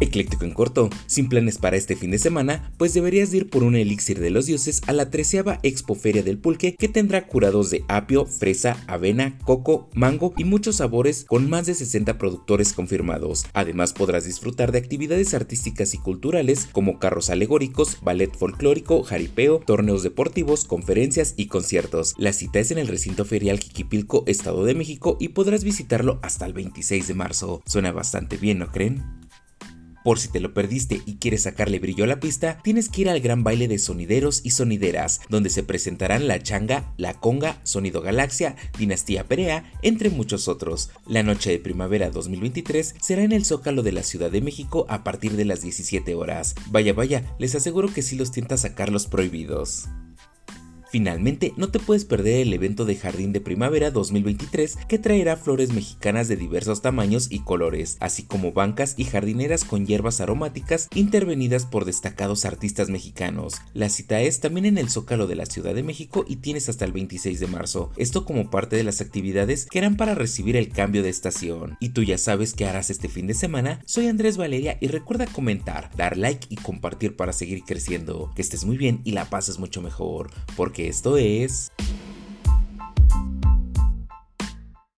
Ecléctico en corto, sin planes para este fin de semana, pues deberías ir por un elixir de los dioses a la treceava Expo Feria del Pulque que tendrá curados de apio, fresa, avena, coco, mango y muchos sabores con más de 60 productores confirmados. Además podrás disfrutar de actividades artísticas y culturales como carros alegóricos, ballet folclórico, jaripeo, torneos deportivos, conferencias y conciertos. La cita es en el recinto ferial Jiquipilco, Estado de México y podrás visitarlo hasta el 26 de marzo. Suena bastante bien, ¿no creen? Por si te lo perdiste y quieres sacarle brillo a la pista, tienes que ir al gran baile de sonideros y sonideras, donde se presentarán la changa, la conga, Sonido Galaxia, Dinastía Perea, entre muchos otros. La noche de primavera 2023 será en el Zócalo de la Ciudad de México a partir de las 17 horas. Vaya, vaya, les aseguro que sí los tienta sacar los prohibidos. Finalmente, no te puedes perder el evento de Jardín de Primavera 2023 que traerá flores mexicanas de diversos tamaños y colores, así como bancas y jardineras con hierbas aromáticas intervenidas por destacados artistas mexicanos. La cita es también en el Zócalo de la Ciudad de México y tienes hasta el 26 de marzo, esto como parte de las actividades que harán para recibir el cambio de estación. Y tú ya sabes qué harás este fin de semana, soy Andrés Valeria y recuerda comentar, dar like y compartir para seguir creciendo. Que estés muy bien y la pases mucho mejor, esto es...